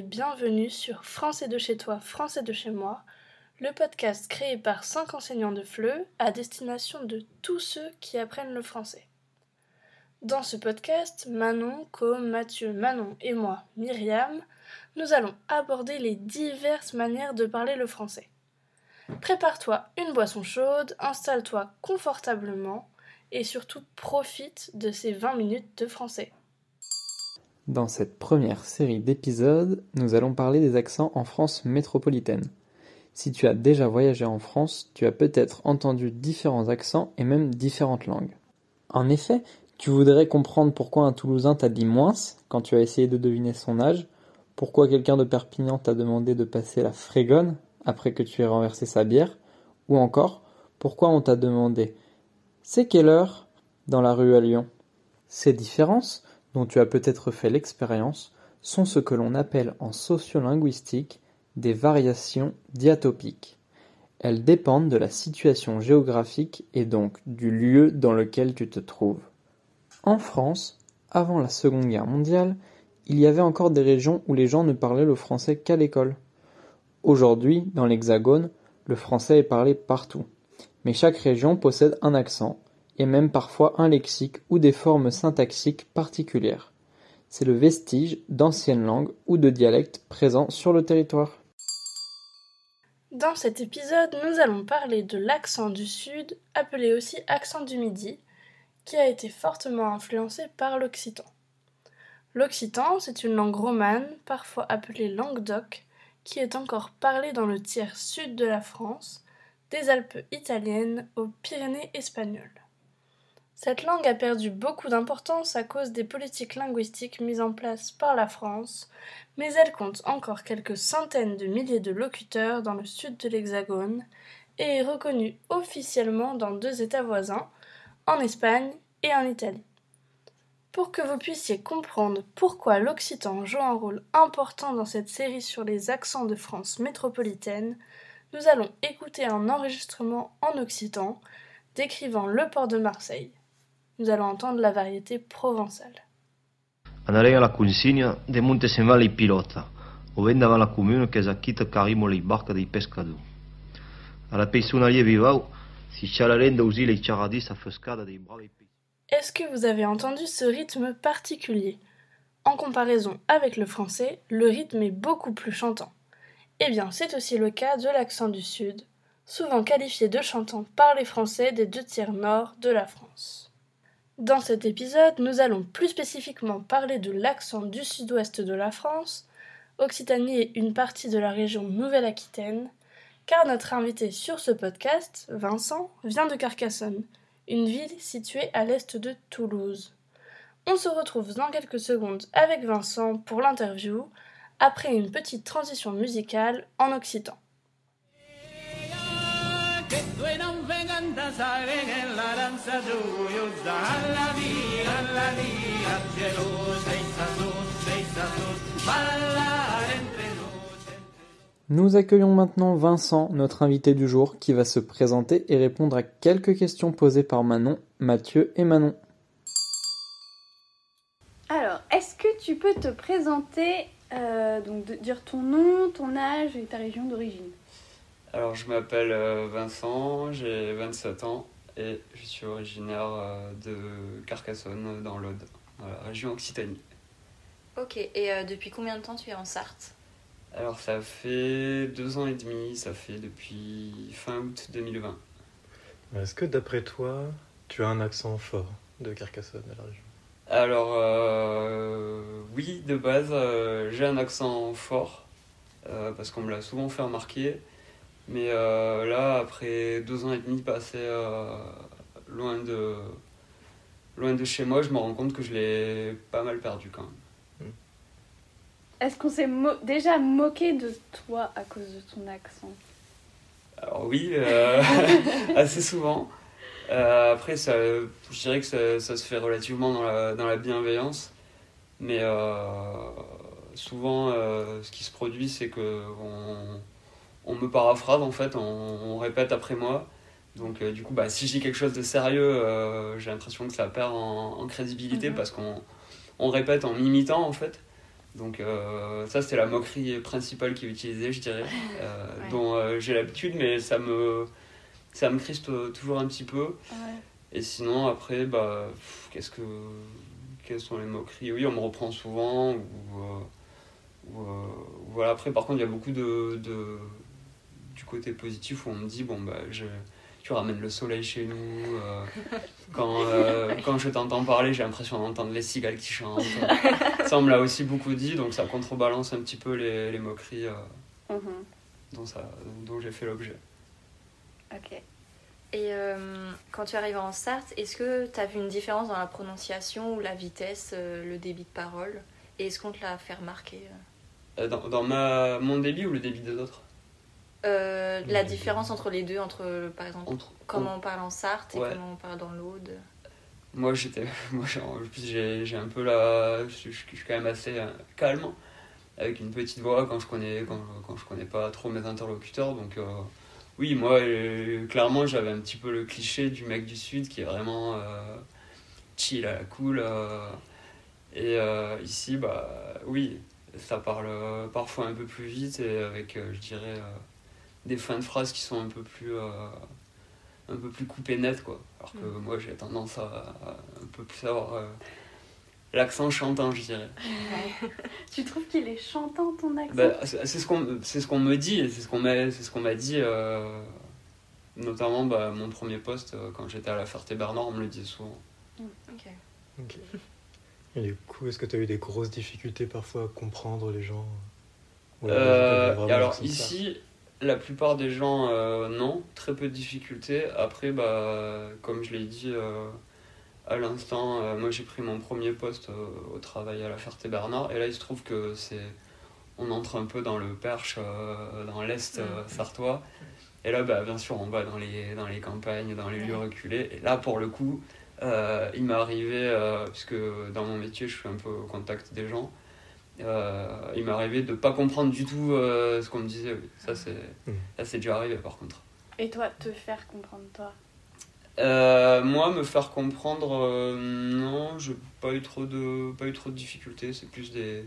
Bienvenue sur Français de chez toi, Français de chez moi, le podcast créé par 5 enseignants de FLE à destination de tous ceux qui apprennent le français. Dans ce podcast, Manon, Com, Mathieu, Manon et moi, Myriam, nous allons aborder les diverses manières de parler le français. Prépare-toi une boisson chaude, installe-toi confortablement et surtout profite de ces 20 minutes de français. Dans cette première série d'épisodes, nous allons parler des accents en France métropolitaine. Si tu as déjà voyagé en France, tu as peut-être entendu différents accents et même différentes langues. En effet, tu voudrais comprendre pourquoi un Toulousain t'a dit moins quand tu as essayé de deviner son âge, pourquoi quelqu'un de Perpignan t'a demandé de passer la frégonne après que tu aies renversé sa bière, ou encore pourquoi on t'a demandé C'est quelle heure dans la rue à Lyon? Ces différences dont tu as peut-être fait l'expérience sont ce que l'on appelle en sociolinguistique des variations diatopiques. Elles dépendent de la situation géographique et donc du lieu dans lequel tu te trouves. En France, avant la Seconde Guerre mondiale, il y avait encore des régions où les gens ne parlaient le français qu'à l'école. Aujourd'hui, dans l'Hexagone, le français est parlé partout. Mais chaque région possède un accent, et même parfois un lexique ou des formes syntaxiques particulières. C'est le vestige d'anciennes langues ou de dialectes présents sur le territoire. Dans cet épisode, nous allons parler de l'accent du Sud, appelé aussi accent du Midi, qui a été fortement influencé par l'occitan. L'occitan, c'est une langue romane, parfois appelée langue d'oc, qui est encore parlée dans le tiers sud de la France, des Alpes italiennes aux Pyrénées espagnoles. Cette langue a perdu beaucoup d'importance à cause des politiques linguistiques mises en place par la France, mais elle compte encore quelques centaines de milliers de locuteurs dans le sud de l'Hexagone et est reconnue officiellement dans deux États voisins, en Espagne et en Italie. Pour que vous puissiez comprendre pourquoi l'occitan joue un rôle important dans cette série sur les accents de France métropolitaine, nous allons écouter un enregistrement en occitan décrivant le port de Marseille nous allons entendre la variété provençale. Anarei alla consigna de Montesemale pilota, o vendava la comune che zacchita carimo le barca dei pescador. Alla peissonalie vivau, si cialarenda usi le charadis affoscada dei bravi Est-ce que vous avez entendu ce rythme particulier? En comparaison avec le français, le rythme est beaucoup plus chantant. Eh bien, c'est aussi le cas de l'accent du Sud, souvent qualifié de chantant par les Français des deux tiers nord de la France. Dans cet épisode, nous allons plus spécifiquement parler de l'accent du sud-ouest de la France, Occitanie est une partie de la région Nouvelle-Aquitaine, car notre invité sur ce podcast, Vincent, vient de Carcassonne, une ville située à l'est de Toulouse. On se retrouve dans quelques secondes avec Vincent pour l'interview, après une petite transition musicale en occitan. Nous accueillons maintenant Vincent, notre invité du jour, qui va se présenter et répondre à quelques questions posées par Manon, Mathieu et Manon. Alors, est-ce que tu peux te présenter, euh, donc dire ton nom, ton âge et ta région d'origine? Alors, je m'appelle euh, Vincent, j'ai 27 ans et je suis originaire euh, de Carcassonne, dans l'Aude, dans la région Occitanie. Ok, et depuis combien de temps tu es en Sarthe? Alors ça fait deux ans et demi, ça fait depuis fin août 2020. Est-ce que d'après toi, tu as un accent fort de Carcassonne à la région? Alors euh, oui, de base, euh, j'ai un accent fort, euh, parce qu'on me l'a souvent fait remarquer. Mais là, après deux ans et demi passés loin, de, loin de chez moi, je me rends compte que je l'ai pas mal perdu quand même. Est-ce qu'on s'est déjà moqué de toi à cause de ton accent? Alors oui, euh, assez souvent. Euh, après, ça, je dirais que ça, ça, se fait relativement dans la, dans la bienveillance. Mais euh, souvent, ce qui se produit, c'est que on, on, me paraphrase, en fait, on, répète après moi. Donc du coup, bah, si je dis quelque chose de sérieux, j'ai l'impression que ça perd en, crédibilité mhm. parce qu'on on répète en m'imitant, en fait. Donc euh, ça c'était la moquerie principale qui est utilisée, je dirais, euh, Ouais. dont euh, j'ai l'habitude, mais ça me, ça me crispe toujours un petit peu. Ouais. Et sinon après, bah, qu'est-ce que, quelles sont les moqueries? Oui, on me reprend souvent. Ou, euh, ou, euh, voilà. Après, par contre, il y a beaucoup de, côté positif où on me dit bon bah je, tu ramènes le soleil chez nous. euh, quand, euh, quand je t'entends parler, j'ai l'impression d'entendre les cigales qui chantent. ça, on me l'a aussi beaucoup dit, donc ça contrebalance un petit peu les, les moqueries euh, Mhm. dont, ça- dont j'ai fait l'objet. Ok. Et quand tu arrives en Sarthe, est-ce que tu as vu une différence dans la prononciation ou la vitesse, le débit de parole? Et est-ce qu'on te l'a fait remarquer Dans, dans ma, mon débit ou le débit des autres? Euh, La différence entre les deux, entre par exemple Entre- comment on parle en Sarthe et comment on parle dans l'Aude Moi, j'étais, moi, j'ai- en plus, j'ai, j'ai un peu la, je, suis- je suis quand même assez euh, calme, avec une petite voix quand je connais, quand, quand je connais pas trop mes interlocuteurs. Donc, euh, oui, moi, euh, clairement, j'avais un petit peu le cliché du mec du sud qui est vraiment chill à la cool. et ici, bah, oui, ça parle parfois un peu plus vite et avec, je dirais, des fins de phrases qui sont un peu plus. euh, un peu plus coupées net quoi. Alors que moi j'ai tendance à, à un peu plus avoir euh, l'accent chantant je dirais. Tu trouves qu'il est chantant ton accent? Bah, c'est ce qu'on c'est ce qu'on me dit c'est ce qu'on m'a c'est ce qu'on m'a dit euh, notamment bah, mon premier poste euh, quand j'étais à la Ferté-Bernard on me le disait souvent. Ok. Ok. Et du coup, est-ce que tu as eu des grosses difficultés parfois à comprendre les gens? Ou alors, Euh, ici, la plupart des gens, euh, non, très peu de difficultés. Après, bah, comme je l'ai dit euh, à l'instant, euh, moi j'ai pris mon premier poste au travail à la Ferté-Bernard, et là il se trouve que c'est, on entre un peu dans le Perche, dans l'est sartois. Et là, bah, bien sûr, on va dans les, dans les campagnes, dans les lieux reculés. Et là, pour le coup, il m'est arrivé, puisque dans mon métier, je suis un peu au contact des gens, euh, il m'est arrivé de ne pas comprendre du tout euh, ce qu'on me disait. oui. Ça, c'est Mm. ça, c'est déjà arrivé, par contre. Et toi, te faire comprendre toi? Euh, moi, me faire comprendre, euh, non, j'ai pas eu trop de, pas eu trop de difficultés. C'est plus des,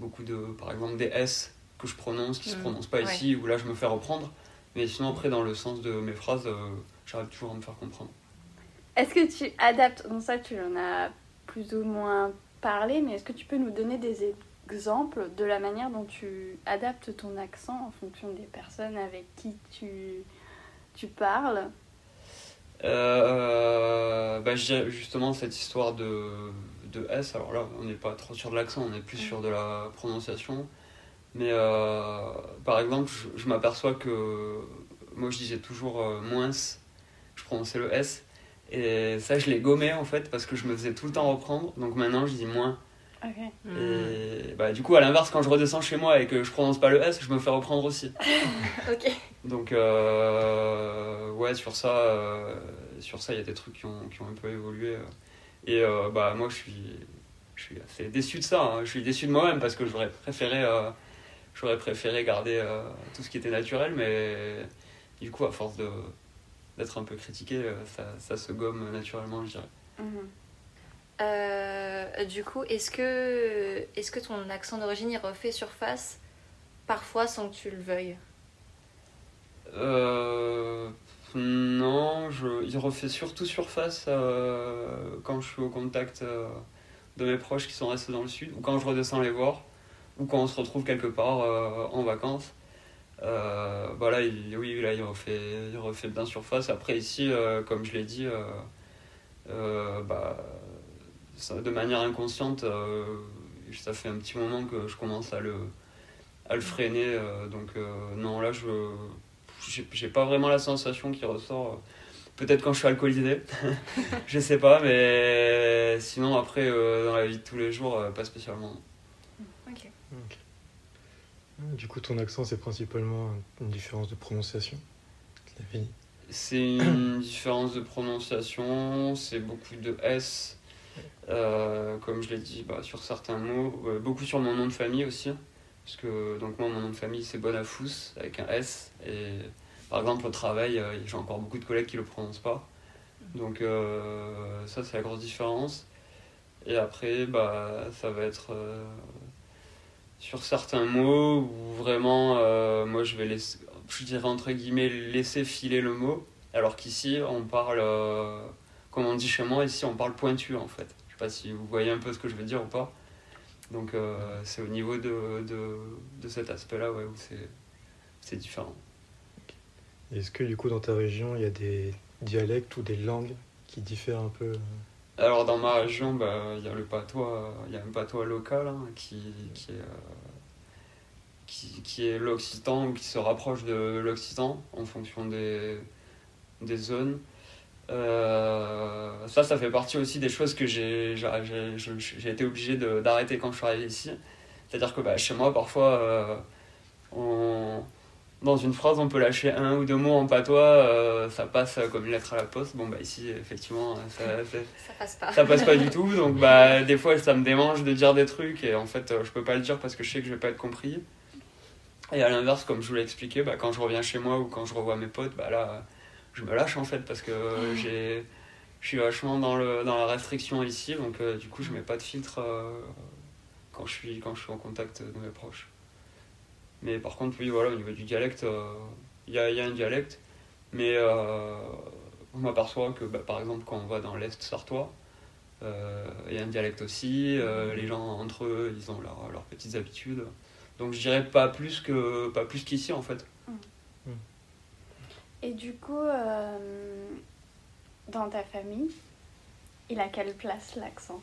beaucoup de, par exemple, des S que je prononce qui se Mm. prononcent pas Ouais. ici, où là je me fais reprendre. Mais sinon, après, dans le sens de mes phrases, euh, j'arrive toujours à me faire comprendre. Est-ce que tu adaptes, donc ça tu en as plus ou moins parlé, mais est-ce que tu peux nous donner des exemples de la manière dont tu adaptes ton accent en fonction des personnes avec qui tu, tu parles Euh, bah, justement cette histoire de, de S, alors là on n'est pas trop sur de l'accent, on est plus sur de la prononciation. Mais euh, par exemple, je, je m'aperçois que moi je disais toujours euh, moins, je prononçais le S. Et ça je l'ai gommé en fait parce que je me faisais tout le temps reprendre. Donc maintenant je dis moins. Et bah, du coup à l'inverse quand je redescends chez moi et que je prononce pas le S, je me fais reprendre aussi. Ok. Donc euh, ouais sur ça euh, sur ça il y a des trucs qui ont, qui ont un peu évolué et euh, bah moi je suis je suis assez déçu de ça hein. je suis déçu de moi-même parce que j'aurais préféré j'aurais préféré garder tout ce qui était naturel mais du coup à force de d'être un peu critiqué ça, ça se gomme naturellement je dirais Mhm. Euh, du coup, est-ce que, ton accent d'origine il refait surface parfois sans que tu le veuilles? Euh, non, je, il refait surtout surface euh, quand je suis au contact de mes proches qui sont restés dans le sud, ou quand je redescends les voir, ou quand on se retrouve quelque part en vacances. Euh, bah là, il, oui, il refait, il refait bien surface. Après, ici, comme je l'ai dit, bah, ça, de manière inconsciente, euh, ça fait un petit moment que je commence à le, à le freiner. euh, donc, euh, non, là, je j'ai pas vraiment la sensation qui ressort. Peut-être quand je suis alcoolisé, je sais pas, mais sinon après euh, dans la vie de tous les jours, euh, pas spécialement. Ok. Ok. Du coup, ton accent, c'est principalement une différence de prononciation. C'est une différence de prononciation, c'est beaucoup de S, euh, comme je l'ai dit, bah, sur certains mots, euh, beaucoup sur mon nom de famille aussi, parce que donc moi mon nom de famille c'est Bonafous avec un S, et par exemple au travail euh, j'ai encore beaucoup de collègues qui le prononcent pas, donc euh, ça c'est la grosse différence. Et après bah ça va être euh, sur certains mots où vraiment, euh, moi je vais laisser, je dirais entre guillemets, laisser filer le mot, alors qu'ici on parle, euh, comme on dit chez moi, ici on parle pointu en fait. Je sais pas si vous voyez un peu ce que je veux dire ou pas. Donc euh, c'est au niveau de, de, de cet aspect-là ouais, où c'est, différent. Est-ce que du coup dans ta région il y a des dialectes ou des langues qui diffèrent un peu euh? Alors dans ma région, bah, il y a le patois, il y a un patois local hein, qui, qui est, euh, qui, qui est l'occitan ou qui se rapproche de l'occitan en fonction des, des zones. Euh, ça, ça fait partie aussi des choses que j'ai été obligé de- d'arrêter quand je suis arrivé ici. C'est-à-dire que bah, chez moi, parfois, euh, on- dans une phrase, on peut lâcher un ou deux mots en patois, euh, ça passe comme une lettre à la poste. Bon, bah ici, effectivement, ça, passe pas. ça passe pas du tout. Donc, bah, des fois, ça me démange de dire des trucs et en fait, je peux pas le dire parce que je sais que je vais pas être compris. Et à l'inverse, comme je vous l'ai expliqué, bah, quand je reviens chez moi ou quand je revois mes potes, bah là, je me lâche en fait parce que j'ai. Je suis vachement dans, le, dans la restriction ici, donc euh, du coup je mets pas de filtre euh, quand, je suis, quand je suis en contact de mes proches. Mais par contre, oui, voilà, au niveau du dialecte, euh, il y, a, il y a un dialecte, mais on m'aperçoit que bah, par exemple quand on va dans l'Est sartois, il y a un dialecte aussi, les gens entre eux ils ont leur- leurs petites habitudes. Donc je dirais pas plus que pas plus qu'ici en fait. Et du coup, euh, dans ta famille, il a quelle place l'accent?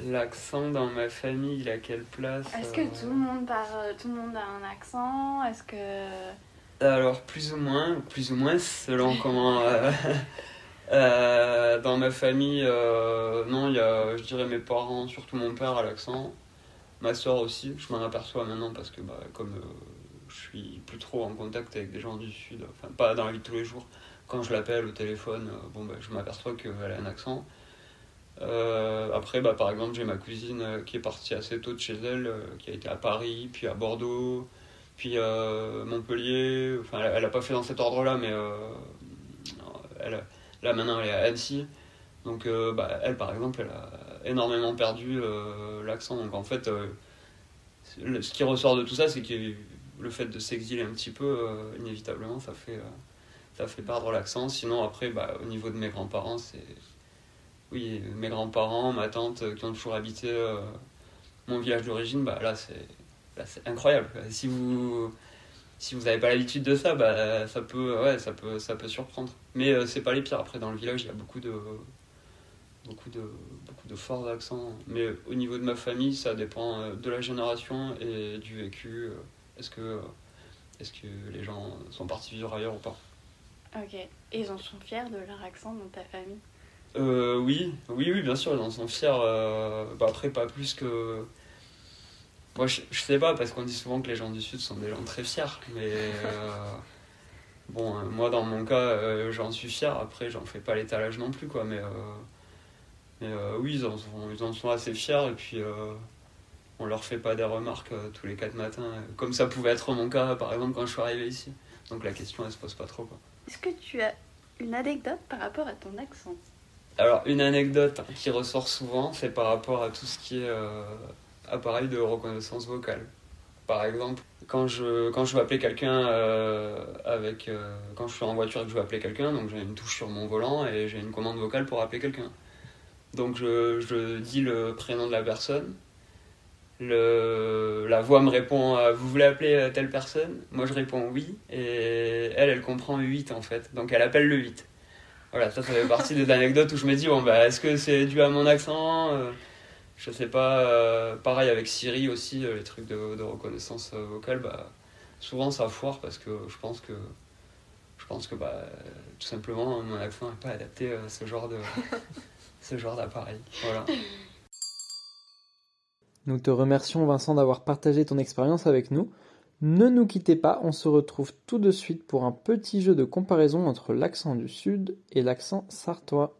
L'accent dans ma famille, il a quelle place Est-ce que euh, tout le monde parle, tout le monde a un accent? Est-ce que Alors, plus ou moins, plus ou moins, selon comment. euh, euh, dans ma famille, euh, non, il y a, je dirais, mes parents, surtout mon père, à l'accent. Ma soeur aussi, je m'en aperçois maintenant parce que, bah, comme euh, je suis plus trop en contact avec des gens du Sud, enfin, pas dans la vie de tous les jours, quand je l'appelle au téléphone, euh, bon, bah, je m'aperçois qu'elle a un accent. Euh, après, bah, par exemple, j'ai ma cousine euh, qui est partie assez tôt de chez elle, qui a été à Paris, puis à Bordeaux, puis euh, Montpellier. Enfin, elle, elle a pas fait dans cet ordre-là, mais elle, là maintenant elle est à Annecy. Donc, bah, elle, par exemple, elle a énormément perdu l'accent. Donc, en fait, ce qui ressort de tout ça, c'est que le fait de s'exiler un petit peu, euh, inévitablement, ça fait, euh, ça fait perdre l'accent. Sinon, après, bah, au niveau de mes grands-parents, c'est. Oui, mes grands-parents, ma tante euh, qui ont toujours habité mon village d'origine, bah, là, c'est c'est incroyable. Si vous si vous n'avez pas l'habitude de ça, bah, ça peut ouais, ça peut ça peut surprendre. Mais euh, c'est pas les pires. Après, dans le village, il y a beaucoup de beaucoup de beaucoup de forts accents. Mais au niveau de ma famille, ça dépend de la génération et du vécu. Est-ce que est-ce que les gens sont partis vivre ailleurs ou pas Ok. Et ils en sont fiers de leur accent dans ta famille Euh, oui, oui, oui, bien sûr, ils en sont fiers. euh, bah après, pas plus que. Moi, je, je sais pas, parce qu'on dit souvent que les gens du Sud sont des gens très fiers. Mais. euh, bon, euh, moi, dans mon cas, j'en suis fier. Après, j'en fais pas l'étalage non plus, quoi. Mais. mais oui, ils en, sont, ils en sont assez fiers. Et puis. On leur fait pas des remarques euh, tous les quatre matins, euh, comme ça pouvait être mon cas, par exemple, quand je suis arrivé ici. Donc la question, elle se pose pas trop, quoi. Est-ce que tu as une anecdote par rapport à ton accent? Alors, une anecdote qui ressort souvent, c'est par rapport à tout ce qui est euh, appareil de reconnaissance vocale. Par exemple, quand je, quand je veux appeler quelqu'un euh, avec. euh, quand je suis en voiture et que je veux appeler quelqu'un, donc j'ai une touche sur mon volant et j'ai une commande vocale pour appeler quelqu'un. Donc je, je dis le prénom de la personne. La voix me répond euh, Vous voulez appeler euh, telle personne? Moi je réponds oui. Et elle, elle comprend 8 en fait. Donc elle appelle le 8. Voilà, ça, fait partie des anecdotes où je me dis, bon, bah, est-ce que c'est dû à mon accent Euh, Je sais pas. euh, pareil avec Siri aussi, les trucs de, de reconnaissance vocale, bah, souvent ça foire parce que je pense que, je pense que bah, tout simplement, mon accent n'est pas adapté à ce genre de, ce genre d'appareil. Voilà. Nous te remercions Vincent d'avoir partagé ton expérience avec nous. Ne nous quittez pas, on se retrouve tout de suite pour un petit jeu de comparaison entre l'accent du sud et l'accent sartois.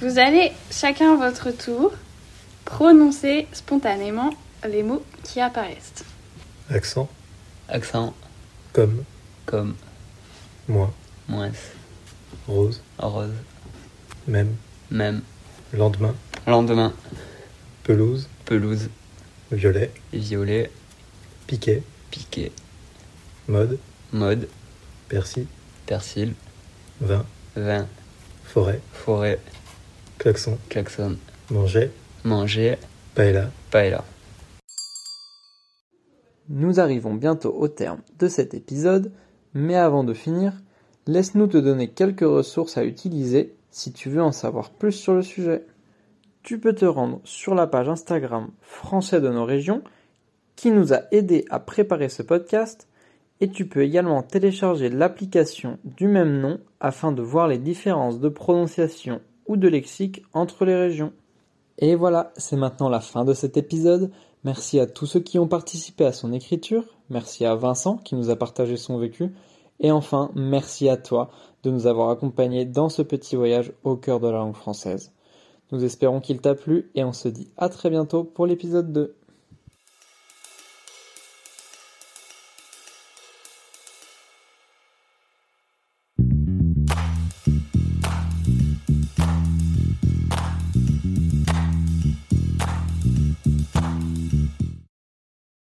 Vous allez chacun votre tour prononcer spontanément les mots qui apparaissent. Accent, Accent. comme, Comme. moi, Moins. rose, Rose. même, Même. lendemain, Lendemain. pelouse, Pelouse. violet, Violet. piquet, Piqué. mode, Mode. persil, Persil. vin, Vin. forêt, Forêt. klaxon, Klaxon. manger, Manger. paella, Paella. Nous arrivons bientôt au terme de cet épisode, mais avant de finir, laisse-nous te donner quelques ressources à utiliser si tu veux en savoir plus sur le sujet. Tu peux te rendre sur la page Instagram Français de nos régions qui nous a aidé à préparer ce podcast et tu peux également télécharger l'application du même nom afin de voir les différences de prononciation ou de lexique entre les régions. Et voilà, c'est maintenant la fin de cet épisode. Merci à tous ceux qui ont participé à son écriture, merci à Vincent qui nous a partagé son vécu, et enfin merci à toi de nous avoir accompagnés dans ce petit voyage au cœur de la langue française. Nous espérons qu'il t'a plu et on se dit à très bientôt pour l'épisode 2.